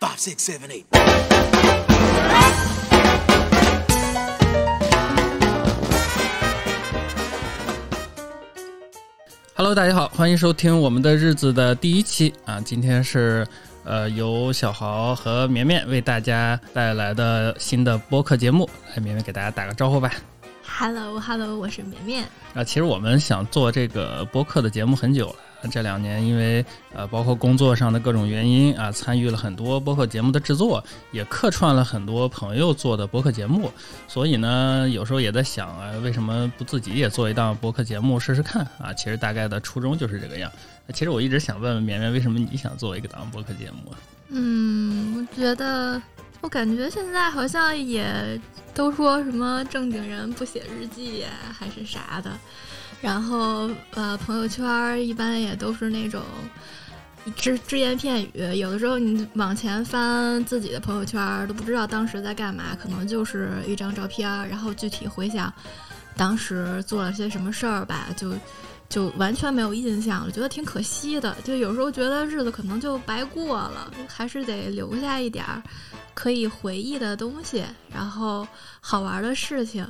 Five, six, seven, eight. Hello，大家好，欢迎收听我们的日子的第一期啊，今天是呃由小豪和绵绵为大家带来的新的播客节目，来绵绵给大家打个招呼吧。Hello，Hello，我是绵绵。啊，其实我们想做这个播客的节目很久了。这两年因为呃，包括工作上的各种原因啊，参与了很多播客节目的制作，也客串了很多朋友做的播客节目。所以呢，有时候也在想啊，为什么不自己也做一档播客节目试试看啊？其实大概的初衷就是这个样。其实我一直想问问绵绵，为什么你想做一个档播客节目？嗯，我觉得，我感觉现在好像也都说什么正经人不写日记呀，还是啥的。然后呃，朋友圈一般也都是那种只只言片语，有的时候你往前翻自己的朋友圈，都不知道当时在干嘛，可能就是一张照片，然后具体回想当时做了些什么事儿吧，就就完全没有印象了，觉得挺可惜的。就有时候觉得日子可能就白过了，还是得留下一点儿可以回忆的东西，然后好玩的事情。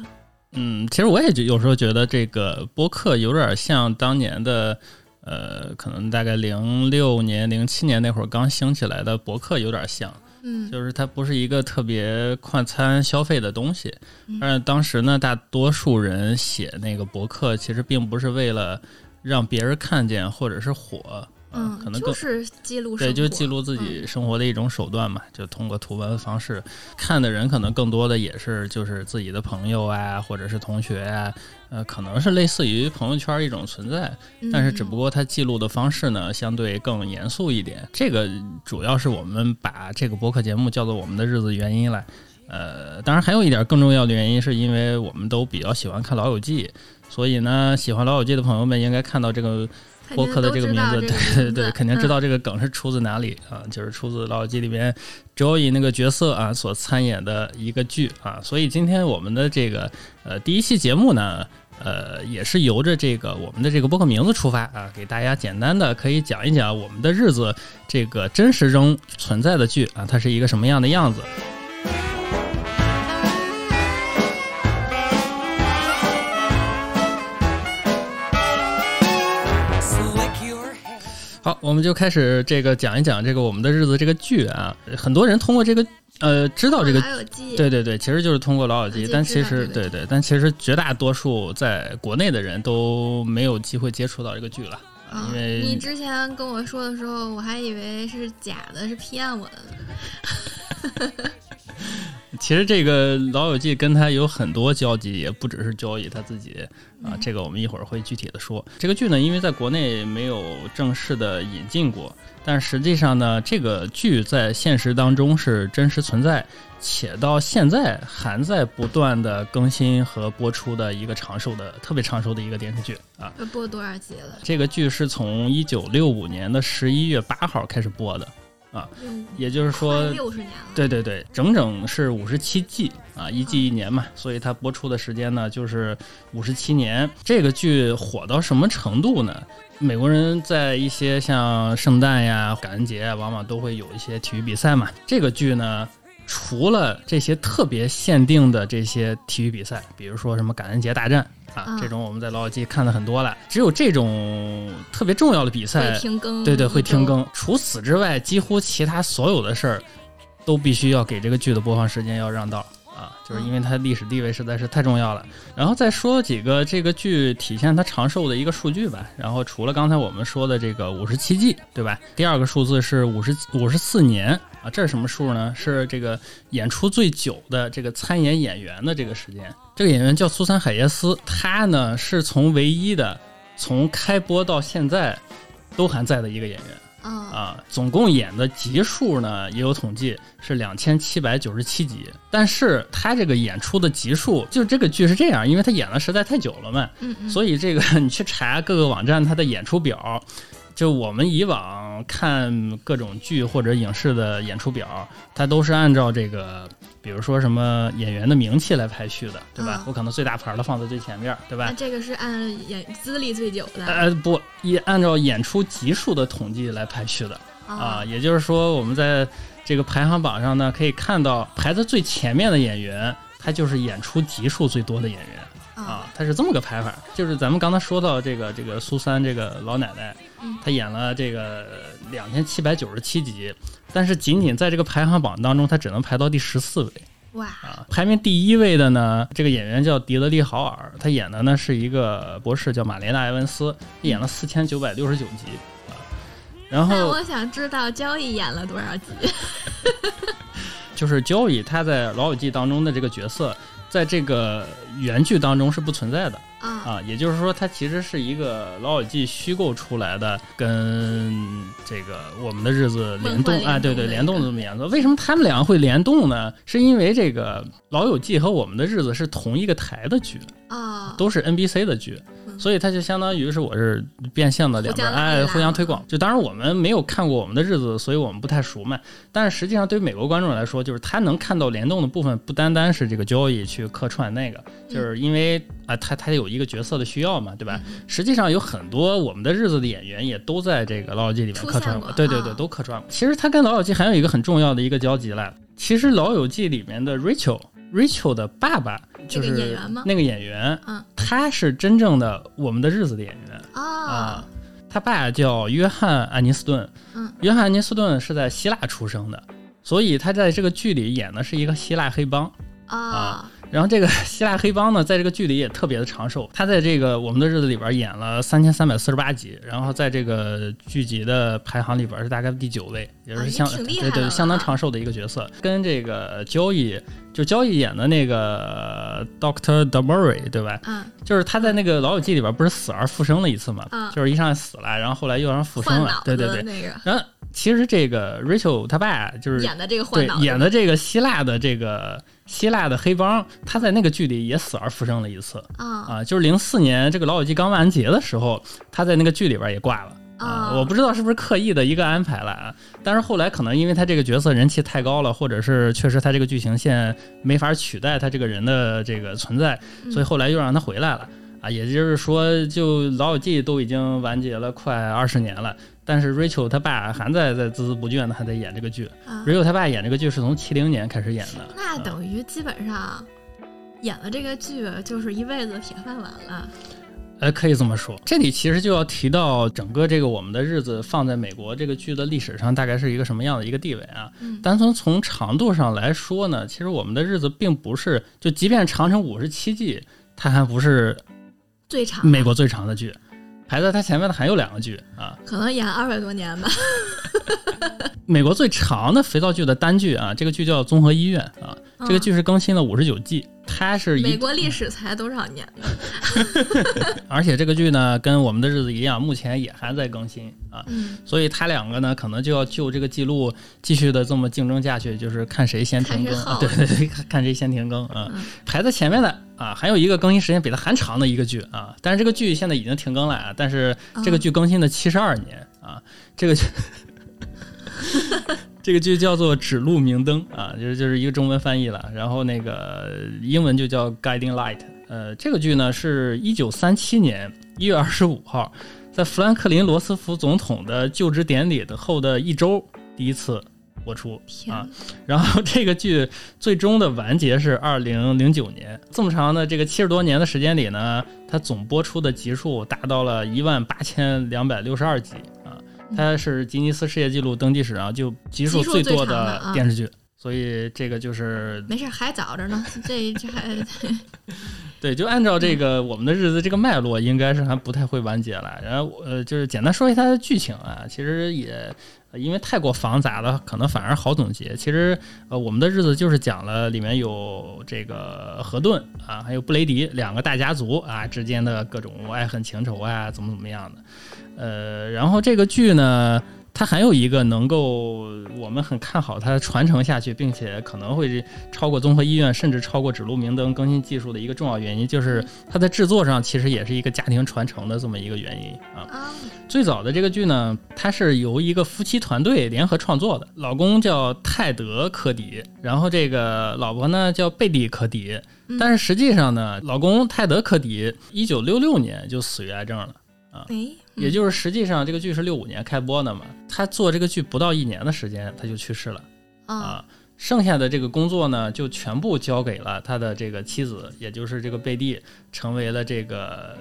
嗯，其实我也就有时候觉得这个播客有点像当年的，呃，可能大概零六年、零七年那会儿刚兴起来的博客有点像，嗯，就是它不是一个特别快餐消费的东西，而当时呢，大多数人写那个博客其实并不是为了让别人看见或者是火。嗯，可能更就是记录对，就记录自己生活的一种手段嘛，就通过图文方式看的人，可能更多的也是就是自己的朋友啊，或者是同学啊，呃，可能是类似于朋友圈一种存在，嗯但是只不过它记录的方式呢，相对更严肃一点。这个主要是我们把这个播客节目叫做我们的日子原因来。呃，当然还有一点更重要的原因，是因为我们都比较喜欢看《老友记》，所以呢，喜欢《老友记》的朋友们应该看到这个。播客的这个名字，对对对，肯定知道这个梗是出自哪里、嗯、啊？就是出自《老友记》里面 Joey 那个角色啊所参演的一个剧啊。所以今天我们的这个呃第一期节目呢，呃，也是由着这个我们的这个播客名字出发啊，给大家简单的可以讲一讲我们的日子这个真实中存在的剧啊，它是一个什么样的样子。好，我们就开始这个讲一讲这个我们的日子这个剧啊。很多人通过这个呃知道这个，对对对，其实就是通过老友记，但其实对对，但其实绝大多数在国内的人都没有机会接触到这个剧了，啊、因为你之前跟我说的时候，我还以为是假的，是骗我的。其实这个《老友记》跟他有很多交集，也不只是交易他自己啊。这个我们一会儿会具体的说。这个剧呢，因为在国内没有正式的引进过，但实际上呢，这个剧在现实当中是真实存在，且到现在还在不断的更新和播出的一个长寿的、特别长寿的一个电视剧啊。播多少集了？这个剧是从一九六五年的十一月八号开始播的。啊，也就是说，六十年了。对对对，整整是五十七季啊，一季一年嘛，所以它播出的时间呢就是五十七年。这个剧火到什么程度呢？美国人在一些像圣诞呀、感恩节啊，往往都会有一些体育比赛嘛。这个剧呢，除了这些特别限定的这些体育比赛，比如说什么感恩节大战。啊，这种我们在老友记看的很多了。只有这种特别重要的比赛，停更，对对，会停更。除此之外，几乎其他所有的事儿都必须要给这个剧的播放时间要让道啊，就是因为它历史地位实在是太重要了。然后再说几个这个剧体现它长寿的一个数据吧。然后除了刚才我们说的这个五十七季，对吧？第二个数字是五十五十四年啊，这是什么数呢？是这个演出最久的这个参演演员的这个时间。这个演员叫苏珊·海耶斯，他呢是从唯一的从开播到现在都还在的一个演员。啊、啊，总共演的集数呢也有统计是两千七百九十七集，但是他这个演出的集数，就是这个剧是这样，因为他演了实在太久了嘛，嗯嗯所以这个 你去查各个网站他的演出表，就我们以往看各种剧或者影视的演出表，它都是按照这个，比如说什么演员的名气来排序的，对吧？嗯我可能最大牌的放在最前面，对吧？那这个是按演资历最久的呃，不，也按照演出集数的统计来排序的。啊啊，也就是说，我们在这个排行榜上呢，可以看到排在最前面的演员，他就是演出集数最多的演员啊，他是这么个排法。就是咱们刚才说到这个这个苏三这个老奶奶，她演了这个两千七百九十七集，但是仅仅在这个排行榜当中，她只能排到第十四位。哇啊！排名第一位的呢，这个演员叫迪德利·豪尔，他演的呢是一个博士，叫玛莲娜·埃文斯，演了四千九百六十九集啊。然后，我想知道交易演了多少集？就是交易他在《老友记》当中的这个角色，在这个原剧当中是不存在的。啊，也就是说，它其实是一个《老友记》虚构出来的，跟这个我们的日子联动啊，对对，联动的这么严重。为什么他们两个会联动呢？是因为这个《老友记》和我们的日子是同一个台的剧啊，都是 NBC 的剧。所以它就相当于是我是变相的两边哎互相推广。就当然我们没有看过我们的日子，所以我们不太熟嘛。但是实际上对于美国观众来说，就是他能看到联动的部分，不单单是这个交易去客串那个，就是因为啊他他有一个角色的需要嘛，对吧？实际上有很多我们的日子的演员也都在这个老友记里面客串过，对对对，都客串过。其实他跟老友记还有一个很重要的一个交集了。其实老友记里面的 Rachel。Rachel 的爸爸就是那个演员，嗯，他是真正的《我们的日子》的演员啊。他爸叫约翰·安尼斯顿，嗯，约翰·安尼斯顿是在希腊出生的，所以他在这个剧里演的是一个希腊黑帮啊。然后这个 希腊黑帮呢，在这个剧里也特别的长寿。他在这个《我们的日子》里边演了三千三百四十八集，然后在这个剧集的排行里边是大概第九位，也是相对对相当长寿的一个角色。跟这个交易就交易演的那个 Doctor Demurray 对吧？嗯，就是他在那个《老友记》里边不是死而复生了一次嘛？嗯，就是一上来死了，然后后来又让复生了。对对对，那个。然后其实这个 Rachel 他爸就是演的这个换脑，演的这个希腊的这个。希腊的黑帮，他在那个剧里也死而复生了一次啊！就是零四年这个老友记刚完结的时候，他在那个剧里边也挂了啊！我不知道是不是刻意的一个安排了啊！但是后来可能因为他这个角色人气太高了，或者是确实他这个剧情线没法取代他这个人的这个存在，所以后来又让他回来了啊！也就是说，就老友记都已经完结了快二十年了。但是 Rachel 他爸还在在孜孜不倦的还在演这个剧。Rachel 他爸演这个剧是从七零年开始演的，那等于基本上演了这个剧就是一辈子铁饭碗了。呃，可以这么说。这里其实就要提到整个这个我们的日子放在美国这个剧的历史上大概是一个什么样的一个地位啊？单从从长度上来说呢，其实我们的日子并不是就即便长成五十七季，它还不是最长美国最长的剧。排在它前面的还有两个剧啊，可能演二百多年吧。美国最长的肥皂剧的单剧啊，这个剧叫《综合医院》啊，这个剧是更新了五十九季。它是美国历史才多少年呢？而且这个剧呢，跟我们的日子一样，目前也还在更新啊。所以它两个呢，可能就要就这个记录继续的这么竞争下去，就是看谁先停更。对对对，看谁先停更啊。排在前面的啊，还有一个更新时间比它还长的一个剧啊，但是这个剧现在已经停更了啊。但是这个剧更新了七十二年啊，这个剧。这个剧叫做《指路明灯》啊，就是就是一个中文翻译了，然后那个英文就叫《Guiding Light》。呃，这个剧呢是一九三七年一月二十五号，在富兰克林·罗斯福总统的就职典礼的后的一周第一次播出啊。然后这个剧最终的完结是二零零九年。这么长的这个七十多年的时间里呢，它总播出的集数达到了一万八千两百六十二集啊。它是吉尼斯世界纪录登记史上就集数最多的电视剧，所以这个就是没事还早着呢。这这还 对，就按照这个我们的日子这个脉络，应该是还不太会完结了。然后呃，就是简单说一下它的剧情啊，其实也因为太过繁杂了，可能反而好总结。其实呃，我们的日子就是讲了里面有这个河顿啊，还有布雷迪两个大家族啊之间的各种爱恨情仇啊，怎么怎么样的。呃，然后这个剧呢，它还有一个能够我们很看好它传承下去，并且可能会超过综合医院，甚至超过指路明灯更新技术的一个重要原因，就是它在制作上其实也是一个家庭传承的这么一个原因啊。最早的这个剧呢，它是由一个夫妻团队联合创作的，老公叫泰德·科迪，然后这个老婆呢叫贝蒂·科迪，但是实际上呢，老公泰德·科迪一九六六年就死于癌症了。啊，哎，也就是实际上这个剧是六五年开播的嘛，他做这个剧不到一年的时间他就去世了啊啊，剩下的这个工作呢就全部交给了他的这个妻子，也就是这个贝蒂，成为了这个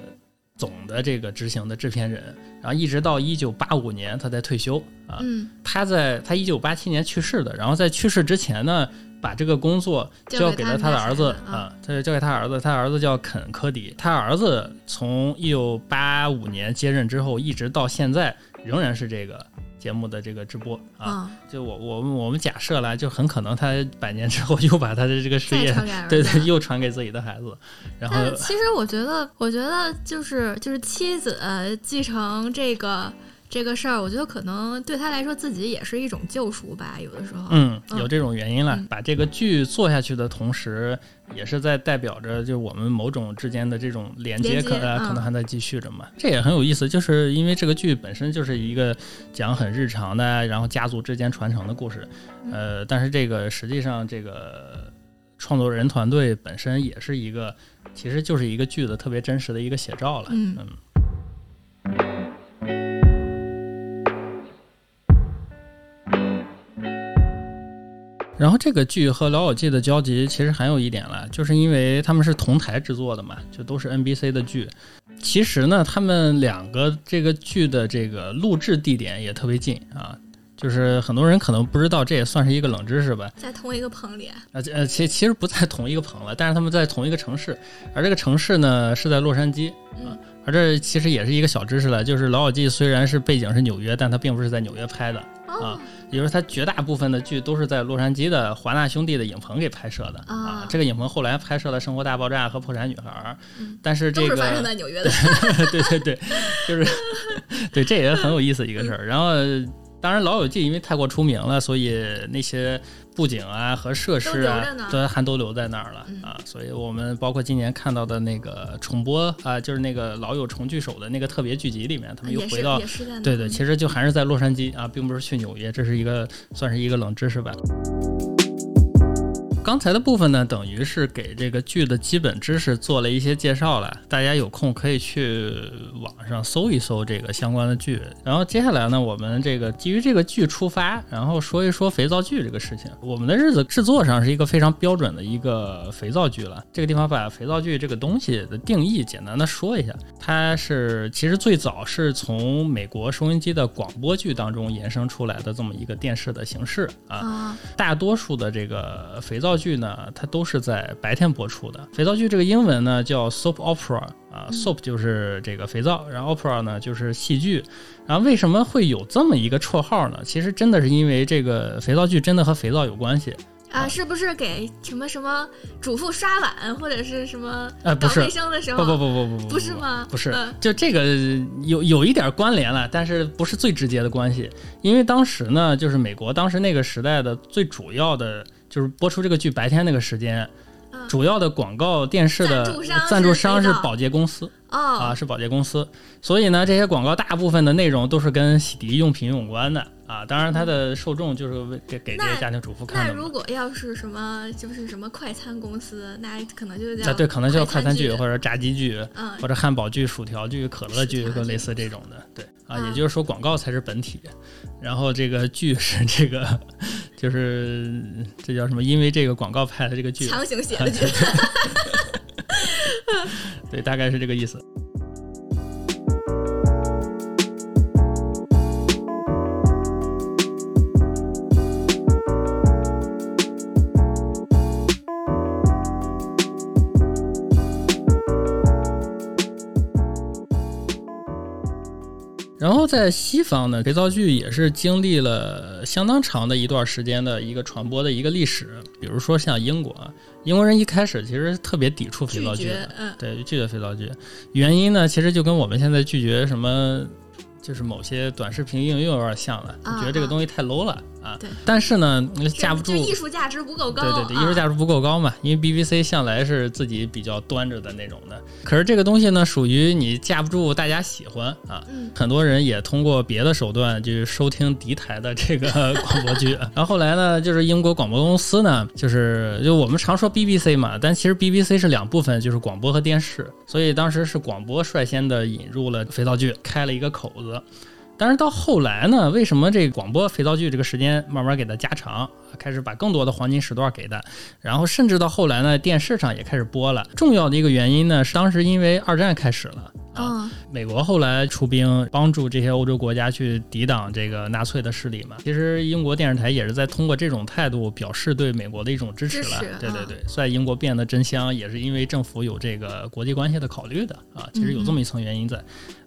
总的这个执行的制片人，然后一直到一九八五年他才退休啊，嗯，他在他一九八七年去世的，然后在去世之前呢，把这个工作交给了他的儿子啊，他就交给他儿子，他儿子叫肯科迪，他儿子从一九八五年接任之后，一直到现在仍然是这个节目的这个直播啊。啊，就我我们我们假设了，就很可能他百年之后 又把他的这个事业，对对，又传给自己的孩子，然后其实我觉得，我觉得就是就是妻子呃继承这个这个事儿，我觉得可能对他来说自己也是一种救赎吧，有的时候。嗯，嗯有这种原因了。嗯把这个剧做下去的同时，也是在代表着就我们某种之间的这种连接可，连接呃嗯可能还在继续着嘛。这也很有意思，就是因为这个剧本身就是一个讲很日常的，然后家族之间传承的故事。嗯呃，但是这个实际上这个创作人团队本身也是一个，其实就是一个剧的特别真实的一个写照了。嗯嗯然后这个剧和《老友记》的交集其实还有一点了，就是因为他们是同台制作的嘛，就都是 NBC 的剧。其实呢，他们两个这个剧的这个录制地点也特别近啊，就是很多人可能不知道，这也算是一个冷知识吧。在同一个棚里，呃呃，其其实不在同一个棚了，但是他们在同一个城市，而这个城市呢是在洛杉矶啊嗯。而这其实也是一个小知识了，就是《老友记》虽然是背景是纽约，但它并不是在纽约拍的，哦，也就是它绝大部分的剧都是在洛杉矶的华纳兄弟的影棚给拍摄的啊啊。这个影棚后来拍摄了《生活大爆炸》和《破产女孩》嗯，但是这个都是发生在纽约的。对对对，就是 对，这也很有意思一个事儿。然后，当然《老友记》因为太过出名了，所以那些布景啊和设施啊都还都留在那儿了、嗯啊。所以我们包括今年看到的那个重播啊，就是那个《老友重聚首》的那个特别剧集里面，他们又回到对对，嗯其实就还是在洛杉矶啊，并不是去纽约，这是一个算是一个冷知识吧。刚才的部分呢，等于是给这个剧的基本知识做了一些介绍了，大家有空可以去网上搜一搜这个相关的剧。然后接下来呢，我们这个基于这个剧出发，然后说一说肥皂剧这个事情。我们的日子制作上是一个非常标准的一个肥皂剧了。这个地方把肥皂剧这个东西的定义简单的说一下，它是其实最早是从美国收音机的广播剧当中衍生出来的这么一个电视的形式啊。啊，大多数的这个肥皂剧呢，它都是在白天播出的。肥皂剧这个英文呢叫 soap opera 啊、嗯 s o a p 就是这个肥皂，然后 opera 呢就是戏剧。然后为什么会有这么一个绰号呢？其实真的是因为这个肥皂剧真的和肥皂有关系。啊，是不是给什么什么主妇刷碗或者是什么呃，不是搞卫，生的时候？不不不不不不，不是吗不是嗯，就这个有有一点关联了，但是不是最直接的关系。因为当时呢，就是美国当时那个时代的最主要的就是播出这个剧白天那个时间，嗯主要的广告电视的赞助商是保洁公司哦啊，是保洁公司。所以呢，这些广告大部分的内容都是跟洗涤用品有关的啊。当然，它的受众就是为给给这些家庭主妇看的嘛那如。果要是什么就是什么快餐公司，那可能就叫啊，对，可能叫快餐剧剧或者炸鸡剧。嗯或者汉堡剧、薯条剧、可乐剧，就类似这种的，对啊，啊也就是说广告才是本体，然后这个剧是这个，就是这叫什么？因为这个广告拍的这个剧，强行写的 剧。对，大概是这个意思。后在西方呢，肥皂剧也是经历了相当长的一段时间的一个传播的一个历史。比如说像英国，英国人一开始其实特别抵触肥皂剧的对，拒绝肥皂剧。原因呢，其实就跟我们现在拒绝什么就是某些短视频应用有点像了，啊觉得这个东西太 low 了啊。对但是呢，架不住就。艺术价值不够高。对对对，艺术啊价值不够高嘛，因为 BBC 向来是自己比较端着的那种的。可是这个东西呢，属于你架不住大家喜欢啊。嗯很多人也通过别的手段就是收听敌台的这个 广播剧。然后后来呢，就是英国广播公司呢，就是就我们常说 BBC 嘛，但其实 BBC 是两部分，就是广播和电视。所以当时是广播率先的引入了肥皂剧，开了一个口子。但是到后来呢，为什么这广播肥皂剧这个时间慢慢给它加长，开始把更多的黄金时段给的，然后甚至到后来呢，电视上也开始播了。重要的一个原因呢，是当时因为二战开始了。啊，嗯美国后来出兵帮助这些欧洲国家去抵挡这个纳粹的势力嘛。其实英国电视台也是在通过这种态度表示对美国的一种支持了。对对对，在英国变得真香，也是因为政府有这个国际关系的考虑的啊。其实有这么一层原因在。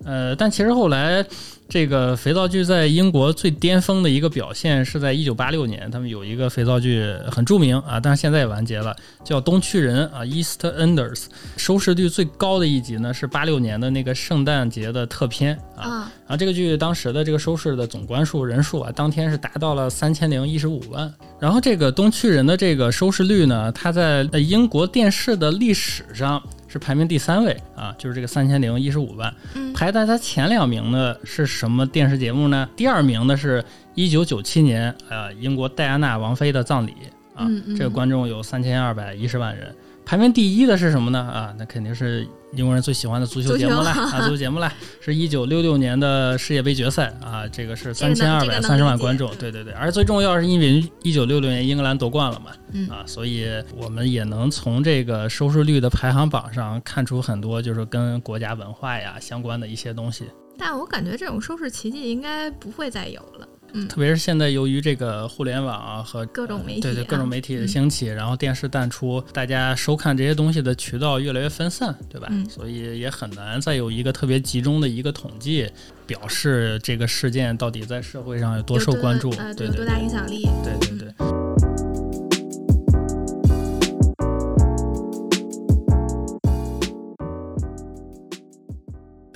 呃，但其实后来这个肥皂剧在英国最巅峰的一个表现是在一九八六年，他们有一个肥皂剧很著名啊，但是现在也完结了，叫《东区人》啊，《East Enders》，收视率最高的一集呢是八六年的那个圣诞节的特片啊。啊然后这个剧当时的这个收视的总观数人数啊，当天是达到了三千零一十五万。然后这个东区人的这个收视率呢，它在呃英国电视的历史上是排名第三位啊，就是这个三千零一十五万。嗯排在它前两名的是什么电视节目呢？第二名的是一九九七年呃英国戴安娜王妃的葬礼啊，嗯嗯这个观众有三千二百一十万人。排名第一的是什么呢？啊，那肯定是英国人最喜欢的足球节目了啊，足球节目了，是一九六六年的世界杯决赛啊，这个是这三千二百三十万观众，嗯对对对，而最重要是因为一九六六年英格兰夺冠了嘛，嗯啊，所以我们也能从这个收视率的排行榜上看出很多就是跟国家文化呀相关的一些东西。但我感觉这种收视奇迹应该不会再有了。嗯特别是现在由于这个互联网啊和各种媒体对对啊各种媒体的嗯兴起，然后电视淡出，大家收看这些东西的渠道越来越分散，对吧？嗯所以也很难再有一个特别集中的一个统计，表示这个事件到底在社会上有多受关注。对有多大影响力？对对对。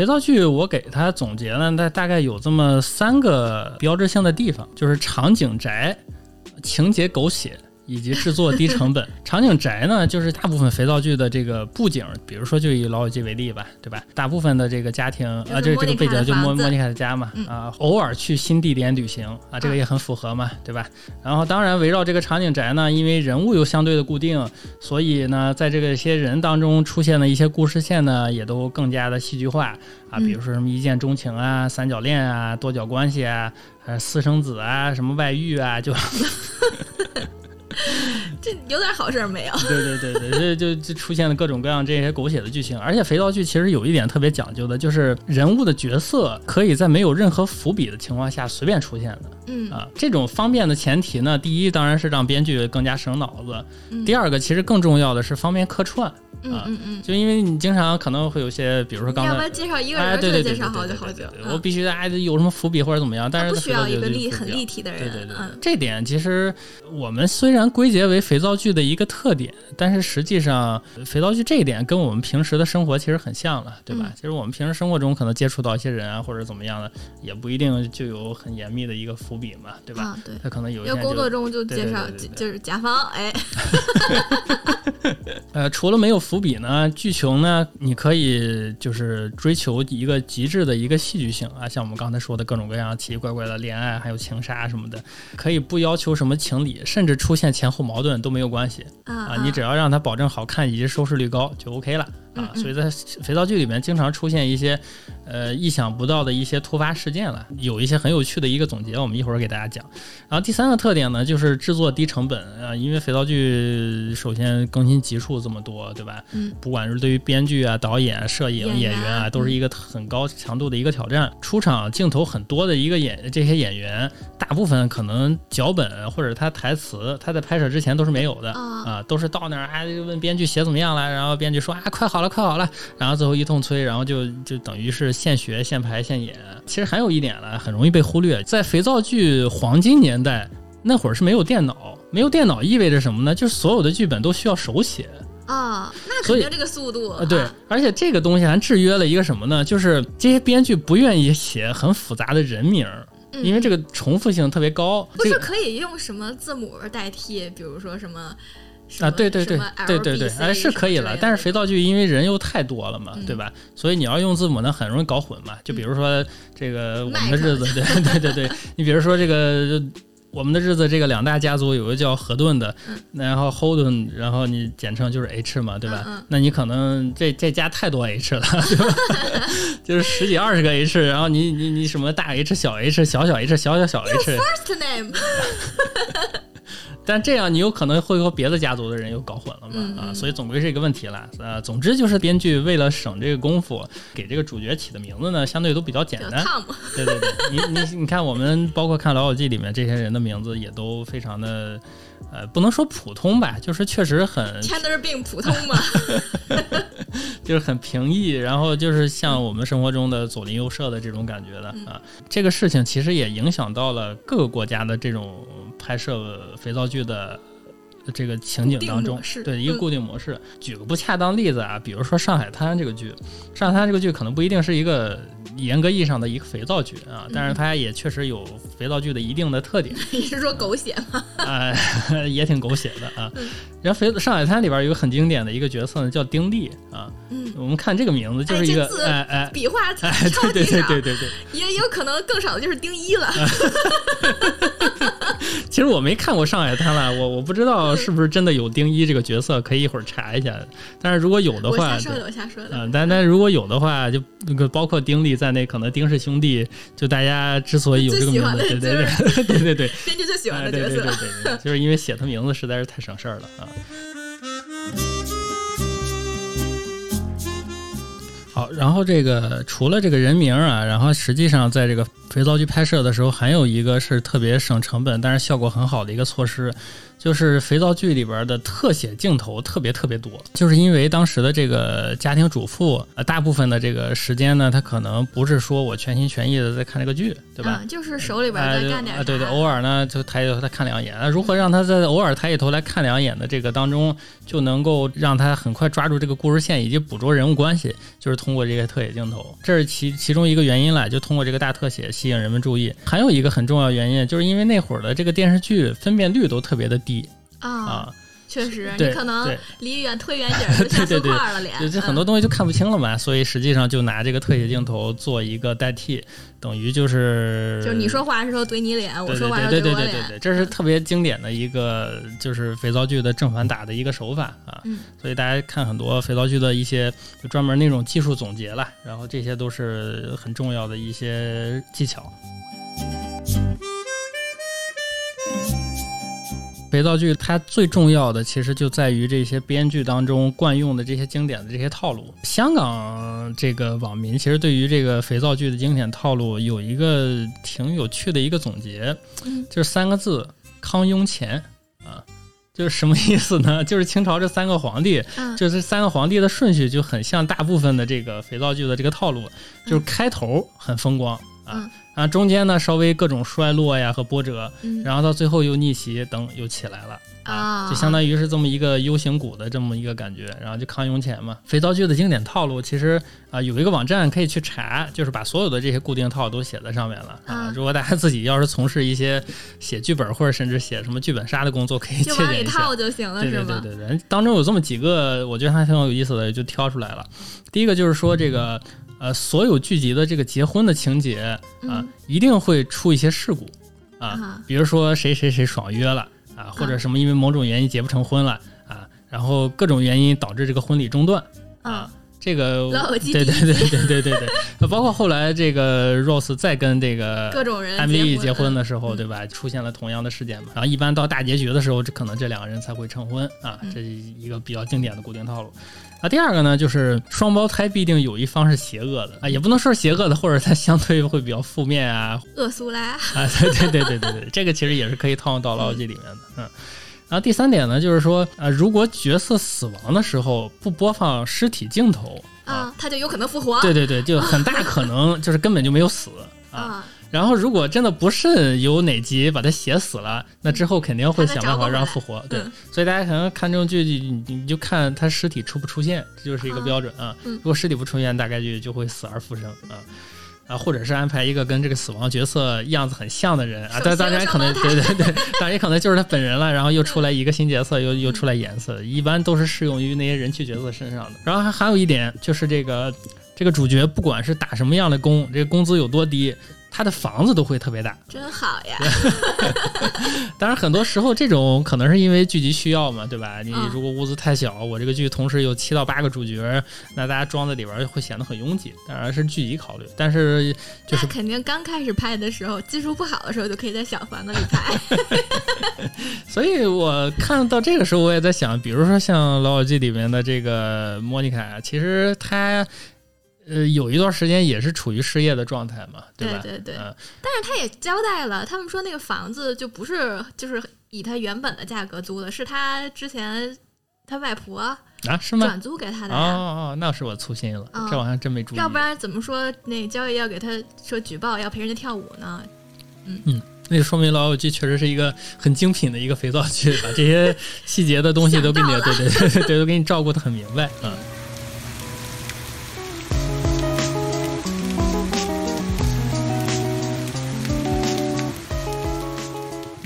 肥皂剧我给它总结了，大大概有这么三个标志性的地方，就是场景宅、情节狗血。以及制作低成本。场景宅呢，就是大部分肥皂剧的这个布景，比如说就以《老友记》为例吧，对吧？大部分的这个家庭就是啊，这个这个背景就莫莫妮卡的家嘛，嗯啊，偶尔去新地点旅行啊，这个嗯也很符合嘛，对吧？然后当然围绕这个场景宅呢，因为人物又相对的固定，所以呢，在这个些人当中出现的一些故事线呢，也都更加的戏剧化啊，嗯比如说什么一见钟情啊、三角恋啊、多角关系啊、呃私生子啊、什么外遇啊，就 这有点好事儿没有？对对对对，这就就出现了各种各样这些狗血的剧情，而且肥皂剧其实有一点特别讲究的，就是人物的角色可以在没有任何伏笔的情况下随便出现的。嗯啊，这种方便的前提呢，第一当然是让编剧更加省脑子，嗯第二个其实更重要的是方便客串，嗯嗯嗯，就因为你经常可能会有些，比如说刚才要不。然介绍一个哎，人对对介绍好久好久我必须得哎有什么伏笔或者怎么样，但是不需要一个立很立体的人，对对对，嗯这点其实我们虽然归结为肥皂剧的一个特点，但是实际上肥皂剧这一点跟我们平时的生活其实很像了，对吧？嗯其实我们平时生活中可能接触到一些人啊，或者怎么样的，也不一定就有很严密的一个伏笔嘛，对吧？啊对。他可能有一因为天就工作中就介绍就是甲方，哎，呃，除了没有伏笔呢，剧情呢，你可以就是追求一个极致的一个戏剧性啊，像我们刚才说的各种各样奇奇怪怪的恋爱，还有情杀什么的，可以不要求什么情理，甚至出现前后矛盾都没有关系啊啊，你只要让它保证好看以及收视率高就 OK 了啊。所以在肥皂剧里面经常出现一些呃意想不到的一些突发事件了，有一些很有趣的一个总结，我们一会儿给大家讲。然后第三个特点呢，就是制作低成本啊，因为肥皂剧首先更新集数这么多，对吧？嗯，不管是对于编剧啊、导演、摄影、演员啊，都是一个很高强度的一个挑战。出场镜头很多的一个演这些演员，大部分可能脚本或者他台词，他在拍摄之前都是没有的啊啊，都是到那儿啊就问编剧写怎么样了，然后编剧说啊快好了快好了，然后最后一通催，然后就就等于是现学现排现演。其实还有一点呢，很容易被忽略，在肥皂剧黄金年代。那会儿是没有电脑，没有电脑意味着什么呢？就是所有的剧本都需要手写，啊，那肯定这个速度啊，对啊，而且这个东西还制约了一个什么呢？就是这些编剧不愿意写很复杂的人名因为这个重复性特别高。不是可以用什么字母代替，比如说什么什啊，对对对对对对，哎是可以了，但是肥皂剧因为人又太多了嘛，嗯对吧？所以你要用字母呢，很容易搞混嘛。就比如说这个我们的日子，对对对对，你比如说这个。我们的日子，这个两大家族有个叫何顿的，嗯然后 Holden，然后你简称就是 H 嘛，对吧？嗯嗯那你可能这这家太多 H 了，对吧？就是十几二十个 H，然后你你你什么大 H、小 H、小小 H、小小小 H，first name 但这样你有可能会和别的家族的人又搞混了嘛、啊，所以总归是一个问题了。呃，总之就是编剧为了省这个功夫，给这个主角起的名字呢，相对都比较简单。对对对，你你你看，我们包括看《老友记》里面这些人的名字也都非常的，呃，不能说普通吧，就是确实很签的是病普通嘛，就是很平易，然后就是像我们生活中的左邻右舍的这种感觉的嗯啊。这个事情其实也影响到了各个国家的这种拍摄肥皂剧的。这个情景当中对一个固定模式。举个不恰当例子啊，比如说《上海滩》这个剧，《上海滩》这个剧可能不一定是一个严格意义上的一个肥皂剧啊，但是它也确实有肥皂剧的一定的特点。你是说狗血吗？啊、也挺狗血的啊嗯。然后肥《上海滩》里边有个很经典的一个角色呢，叫丁力啊。嗯，我们看这个名字就是一个哎哎哎笔画哎，对对超级少，对对对对。也有可能更少的就是丁一了。其实我没看过《上海滩》了，我我不知道是不是真的有丁一这个角色，可以一会儿查一下。但是如果有的话，我瞎说的，我瞎说的。嗯，但但如果有的话，就那个包括丁力在内，可能丁氏兄弟，就大家之所以有这个名字，对对对对对对，编剧最喜欢哎的角色，对对对对对，就是因为写他名字实在是太省事儿了啊。好，然后这个除了这个人名啊，然后实际上在这个肥皂剧拍摄的时候，还有一个是特别省成本，但是效果很好的一个措施，就是肥皂剧里边的特写镜头特别特别多，就是因为当时的这个家庭主妇，呃，大部分的这个时间呢，她可能不是说我全心全意的在看这个剧，对吧？嗯，就是手里边哎，再干点对对，偶尔呢就抬起头来看两眼。那如何让他在偶尔抬起头来看两眼的这个当中，就能够让他很快抓住这个故事线以及捕捉人物关系，就是通过这个特写镜头，这是其其中一个原因了。就通过这个大特写吸引人们注意。还有一个很重要原因，就是因为那会儿的这个电视剧分辨率都特别的低啊，啊，确实，你可能离远推远景儿就 像对对对素块了脸。就就很多嗯东西就看不清了嘛，所以实际上就拿这个特写镜头做一个代替，等于就是就是你说话的时候怼你脸，我说话对要怼我脸。对对对对对，这是特别经典的一个就是肥皂剧的正反打的一个手法啊。嗯所以大家看很多肥皂剧的一些就专门那种技术总结了，然后这些都是很重要的一些技巧。肥皂剧它最重要的其实就在于这些编剧当中惯用的这些经典的这些套路。香港这个网民其实对于这个肥皂剧的经典套路有一个挺有趣的一个总结，嗯就是三个字：康雍乾啊。就是什么意思呢？就是清朝这三个皇帝，嗯就是三个皇帝的顺序就很像大部分的这个肥皂剧的这个套路，就是开头很风光啊中间呢稍微各种衰落呀和波折，嗯然后到最后又逆袭，等又起来了。啊，就相当于是这么一个 U 型股的这么一个感觉，然后就康雍乾嘛。肥皂剧的经典套路，其实啊、有一个网站可以去查，就是把所有的这些固定套路都写在上面了啊啊。如果大家自己要是从事一些写剧本或者甚至写什么剧本杀的工作，可以就往里借鉴一下。套就行了，对？对对对对，当中有这么几个，我觉得还挺有意思的，就挑出来了。第一个就是说这个呃，所有剧集的这个结婚的情节啊，嗯一定会出一些事故啊，啊比如说谁谁谁爽约了啊，或者什么因为某种原因结不成婚了啊，然后各种原因导致这个婚礼中断啊啊。这个对对对对对对对，呃包括后来这个 Rose 再跟这个各种人艾米丽结结婚的时候，嗯对吧？出现了同样的事件嘛。然后一般到大结局的时候，这可能这两个人才会成婚啊，嗯这是一个比较经典的固定套路。啊，第二个呢，就是双胞胎必定有一方是邪恶的啊，也不能说是邪恶的，或者它相对会比较负面啊恶苏拉，啊，对对对对对对，这个其实也是可以套用到《老友记》里面的，嗯。然后第三点呢，就是说啊，如果角色死亡的时候不播放尸体镜头啊，啊，他就有可能复活。对对对，就很大可能就是根本就没有死 啊。啊，然后如果真的不慎有哪集把他写死了，那之后肯定会想办法让复活。对，所以大家可能看这种剧，你你就看他尸体出不出现，这就是一个标准啊。如果尸体不出现，大概率就会死而复生啊。啊，或者是安排一个跟这个死亡角色样子很像的人啊，但当然可能对 对对，当然也可能就是他本人了，然后又出来一个新角色，又又出来颜色，一般都是适用于那些人气角色身上的。然后还还有一点就是这个这个主角不管是打什么样的工，这个工资有多低。他的房子都会特别大，真好呀！当然，很多时候这种可能是因为剧集需要嘛，对吧？你如果屋子太小，我这个剧同时有七到八个主角，那大家装在里边会显得很拥挤。当然是剧集考虑，但是就是肯定刚开始拍的时候，技术不好的时候，就可以在小房子里拍。所以我看到这个时候，我也在想，比如说像《老友记》里面的这个莫妮卡，其实她。呃，有一段时间也是处于失业的状态嘛，对吧？对对。但是他也交代了，他们说那个房子就不是就是以他原本的价格租的，是他之前他外婆啊是吗？转租给他的。哦哦，那是我粗心了，这我还真没注意。要不然怎么说那交易要给他说举报要陪人家跳舞呢？嗯嗯，那就说明老友记确实是一个很精品的一个肥皂剧，把这些细节的东西都给你对对对对都给你照顾的很明白啊。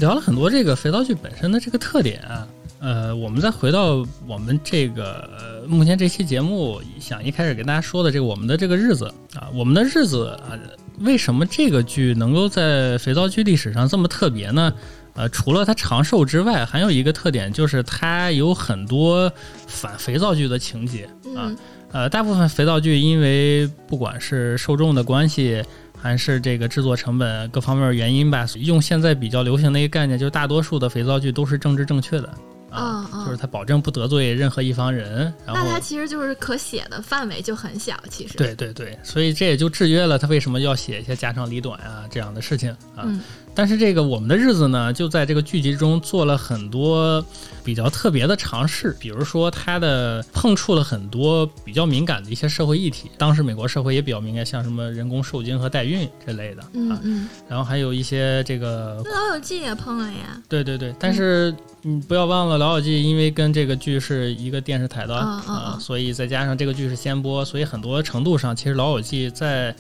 聊了很多这个肥皂剧本身的这个特点啊，呃，我们再回到我们这个目前这期节目想一开始跟大家说的这个我们的这个日子啊，我们的日子啊，为什么这个剧能够在肥皂剧历史上这么特别呢？呃，除了它长寿之外，还有一个特点就是它有很多反肥皂剧的情节啊，呃，大部分肥皂剧因为不管是受众的关系。还是这个制作成本各方面原因吧。用现在比较流行的一个概念，就是大多数的肥皂剧都是政治正确的啊，就是他保证不得罪任何一方人。然后那他其实就是可写的范围就很小，其实。对对对，所以这也就制约了他为什么要写一些家长里短啊这样的事情啊。但是这个我们的日子呢，就在这个剧集中做了很多比较特别的尝试，比如说它的碰触了很多比较敏感的一些社会议题，当时美国社会也比较敏感，像什么人工受精和代孕这类的。啊，然后还有一些这个老友记也碰了呀，对对对，但是你不要忘了老友记，因为跟这个剧是一个电视台的啊，所以再加上这个剧是先播，所以很多程度上其实老友记在。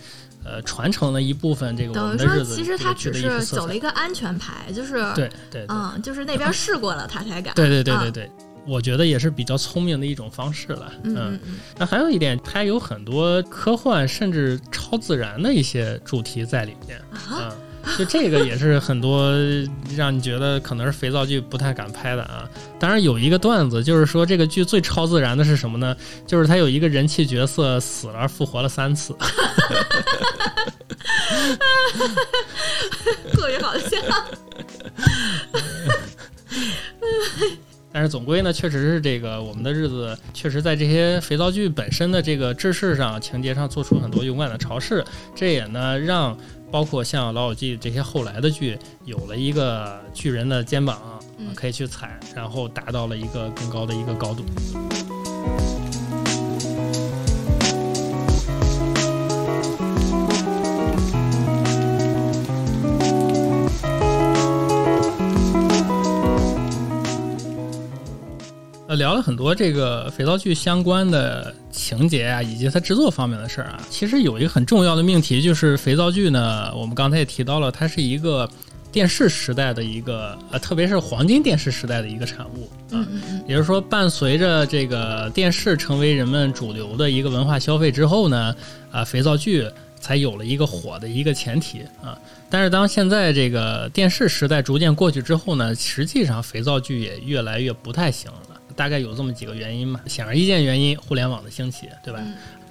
呃，传承了一部分这个等于说，其实他只是走了一个安全牌，就是对对，嗯，就是那边试过了，他才敢。对对对对对，我觉得也是比较聪明的一种方式了。嗯嗯。那还有一点，它有很多科幻甚至超自然的一些主题在里面啊。就这个也是很多让你觉得可能是肥皂剧不太敢拍的啊。当然有一个段子，就是说这个剧最超自然的是什么呢？就是他有一个人气角色死了复活了三次，特别搞笑。但是总归呢，确实是这个我们的日子，确实在这些肥皂剧本身的这个制式上、情节上做出很多勇敢的尝试。这也呢让。包括像《老友记》这些后来的剧，有了一个巨人的肩膀，可以去踩，然后达到了一个更高的一个高度。聊了很多这个肥皂剧相关的情节啊，以及它制作方面的事儿啊。其实有一个很重要的命题，就是肥皂剧呢，我们刚才也提到了，它是一个电视时代的一个呃，特别是黄金电视时代的一个产物啊。也就是说，伴随着这个电视成为人们主流的一个文化消费之后呢，啊，肥皂剧才有了一个火的一个前提啊。但是当现在这个电视时代逐渐过去之后呢，实际上肥皂剧也越来越不太行了。大概有这么几个原因嘛，显而易见原因，互联网的兴起，对吧？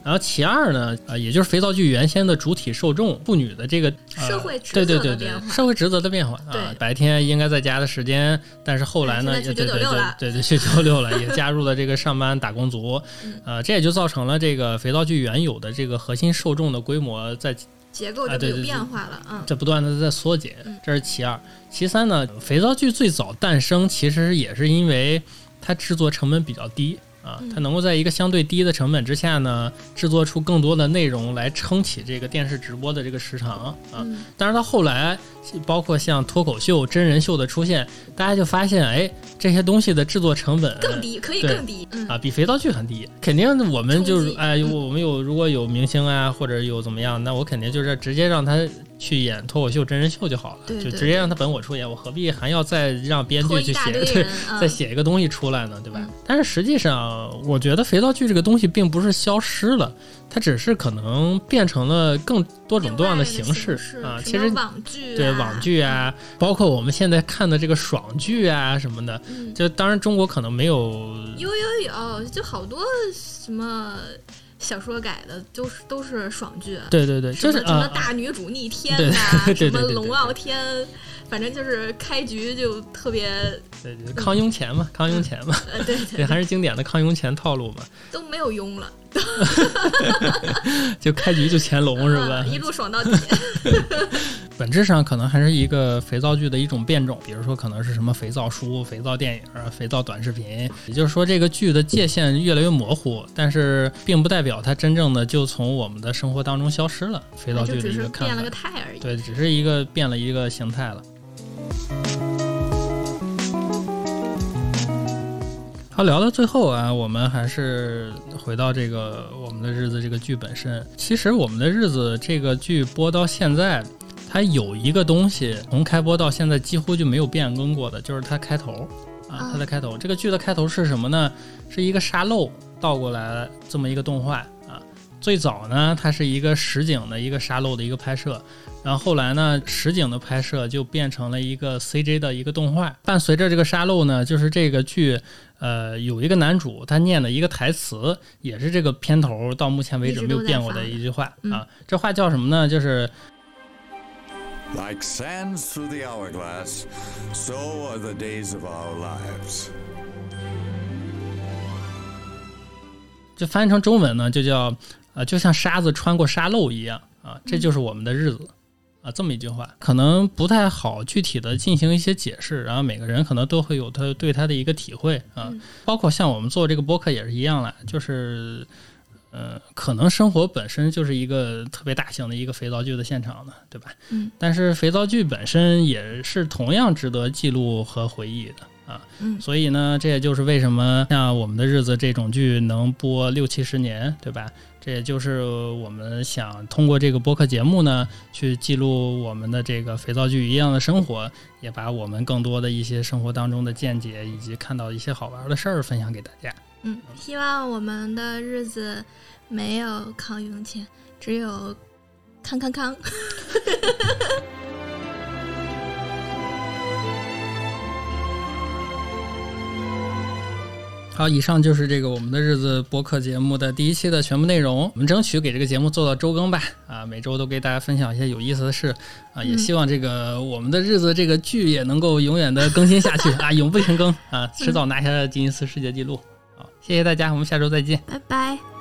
然后其二呢，呃，也就是肥皂剧原先的主体受众妇女的这个社会职责对对对对，社会职责的变化啊，白天应该在家的时间，但是后来呢，对对对对对，去九六了，也加入了这个上班打工族，呃，这也就造成了这个肥皂剧原有的这个核心受众的规模在结构就有变化了，嗯，这不断的在缩减，这是其二。其三呢，肥皂剧最早诞生其实也是因为。它制作成本比较低啊，嗯它能够在一个相对低的成本之下呢，制作出更多的内容来撑起这个电视直播的这个时长啊。嗯但是到后来，包括像脱口秀、真人秀的出现，大家就发现，哎，这些东西的制作成本更低，可以更低。嗯啊，比肥皂剧很低。肯定我们就是哎，嗯我们有如果有明星啊，或者有怎么样，那我肯定就是直接让他去演脱口秀、真人秀就好了，对对就直接让他本我出演，我何必还要再让编剧去写一对再写一个东西出来呢，对吧？嗯但是实际上，我觉得肥皂剧这个东西并不是消失了，它只是可能变成了更多种多样的形式啊。其实网剧、啊、对网剧啊，包括我们现在看的这个爽剧啊什么的，嗯，就当然中国可能没有有有有，就好多什么小说改的，都是都是爽剧。对对对，什就是什么大女主逆天对呐、什么龙傲天，反正就是开局就特别，对对康雍乾嘛，康雍乾嘛，呃，对 对，还是经典的康雍乾套路嘛，都没有雍了，就开局就乾隆是吧嗯？一路爽到底。本质上可能还是一个肥皂剧的一种变种，比如说可能是什么肥皂书、肥皂电影、肥皂短视频，也就是说这个剧的界限越来越模糊，但是并不代表它真正的就从我们的生活当中消失了。肥皂剧的就只是一个看法变了个，态而已。对，只是一个变了一个形态了。好，聊到最后啊，我们还是回到这个我们的日子这个剧本身。其实我们的日子这个剧播到现在，它有一个东西从开播到现在几乎就没有变更过的，就是它开头啊啊，它的开头。这个剧的开头是什么呢？是一个沙漏倒过来这么一个动画啊。最早呢，它是一个实景的一个沙漏的一个拍摄，然后后来呢，实景的拍摄就变成了一个 CJ 的一个动画。伴随着这个沙漏呢，就是这个剧，呃，有一个男主他念的一个台词，也是这个片头到目前为止没有变过的一句话嗯啊。这话叫什么呢？就是 Like sands through the hourglass, so are the days of our lives. 就翻译成中文呢，就叫呃，就像沙子穿过沙漏一样啊，这就是我们的日子啊，这么一句话，可能不太好具体的进行一些解释，然后每个人可能都会有他对他的一个体会啊，嗯包括像我们做这个播客也是一样啦，就是。呃，可能生活本身就是一个特别大型的一个肥皂剧的现场呢，对吧？嗯。但是肥皂剧本身也是同样值得记录和回忆的啊。嗯所以呢，这也就是为什么像我们的日子这种剧能播六七十年，对吧？这也就是我们想通过这个播客节目呢，去记录我们的这个肥皂剧一样的生活，也把我们更多的一些生活当中的见解以及看到一些好玩的事儿分享给大家。嗯，希望我们的日子没有康雍乾，只有康康康。好，以上就是这个我们的日子播客节目的第一期的全部内容。我们争取给这个节目做到周更吧，啊，每周都给大家分享一些有意思的事，啊，也嗯希望这个我们的日子这个剧也能够永远的更新下去啊，永不停更啊，迟早拿下吉尼斯世界纪录。谢谢大家，我们下周再见。拜拜。